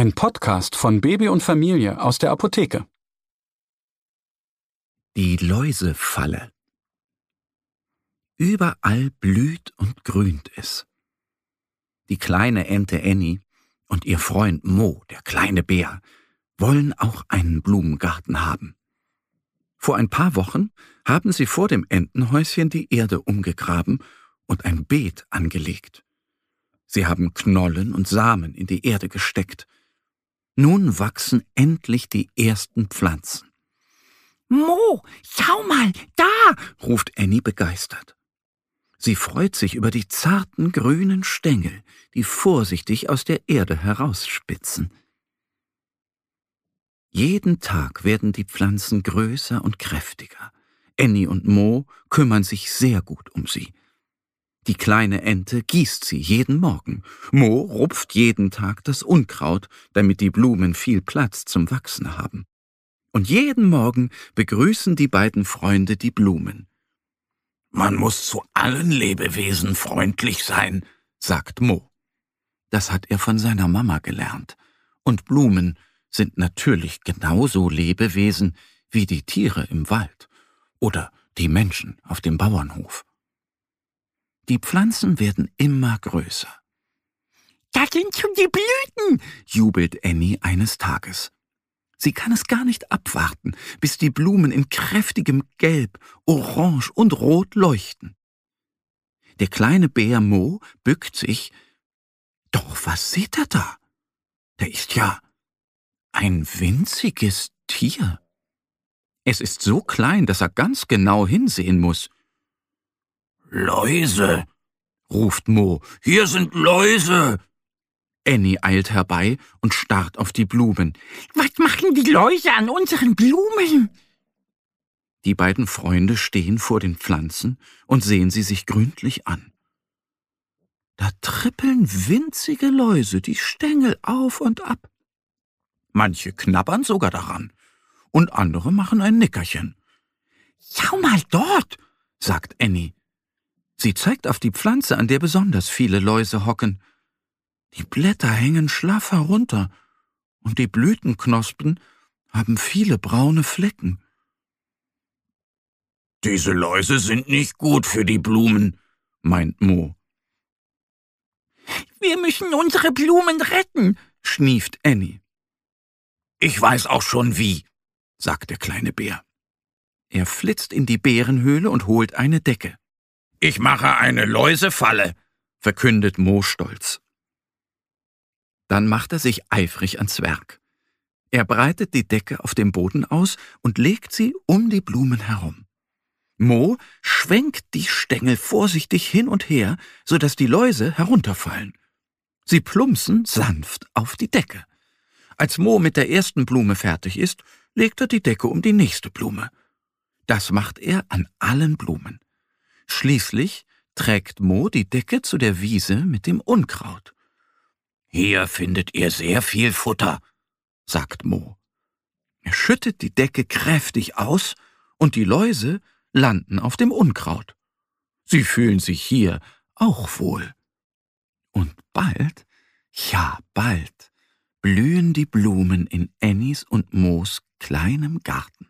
Ein Podcast von Baby und Familie aus der Apotheke. Die Läusefalle. Überall blüht und grünt es. Die kleine Ente Annie und ihr Freund Mo, der kleine Bär, wollen auch einen Blumengarten haben. Vor ein paar Wochen haben sie vor dem Entenhäuschen die Erde umgegraben und ein Beet angelegt. Sie haben Knollen und Samen in die Erde gesteckt. Nun wachsen endlich die ersten Pflanzen. Mo, schau mal, da, ruft Annie begeistert. Sie freut sich über die zarten grünen Stängel, die vorsichtig aus der Erde herausspitzen. Jeden Tag werden die Pflanzen größer und kräftiger. Annie und Mo kümmern sich sehr gut um sie. Die kleine Ente gießt sie jeden Morgen. Mo rupft jeden Tag das Unkraut, damit die Blumen viel Platz zum Wachsen haben. Und jeden Morgen begrüßen die beiden Freunde die Blumen. Man muss zu allen Lebewesen freundlich sein, sagt Mo. Das hat er von seiner Mama gelernt. Und Blumen sind natürlich genauso Lebewesen wie die Tiere im Wald oder die Menschen auf dem Bauernhof. Die Pflanzen werden immer größer. Da sind schon die Blüten, jubelt Annie eines Tages. Sie kann es gar nicht abwarten, bis die Blumen in kräftigem Gelb, Orange und Rot leuchten. Der kleine Bär Mo bückt sich. Doch was sieht er da? Da ist ja ein winziges Tier. Es ist so klein, dass er ganz genau hinsehen muss. Läuse, ruft Mo. Hier sind Läuse. Annie eilt herbei und starrt auf die Blumen. Was machen die Läuse an unseren Blumen? Die beiden Freunde stehen vor den Pflanzen und sehen sie sich gründlich an. Da trippeln winzige Läuse die Stängel auf und ab. Manche knabbern sogar daran, und andere machen ein Nickerchen. Schau mal dort, sagt Annie. Sie zeigt auf die Pflanze, an der besonders viele Läuse hocken. Die Blätter hängen schlaff herunter, und die Blütenknospen haben viele braune Flecken. Diese Läuse sind nicht gut für die Blumen, meint Mo. Wir müssen unsere Blumen retten, schnieft Annie. Ich weiß auch schon wie, sagt der kleine Bär. Er flitzt in die Bärenhöhle und holt eine Decke. Ich mache eine Läusefalle, verkündet Mo stolz. Dann macht er sich eifrig ans Werk. Er breitet die Decke auf dem Boden aus und legt sie um die Blumen herum. Mo schwenkt die Stängel vorsichtig hin und her, so dass die Läuse herunterfallen. Sie plumpsen sanft auf die Decke. Als Mo mit der ersten Blume fertig ist, legt er die Decke um die nächste Blume. Das macht er an allen Blumen. Schließlich trägt Mo die Decke zu der Wiese mit dem Unkraut. Hier findet ihr sehr viel Futter, sagt Mo. Er schüttet die Decke kräftig aus und die Läuse landen auf dem Unkraut. Sie fühlen sich hier auch wohl. Und bald, ja bald, blühen die Blumen in Annies und Moos kleinem Garten.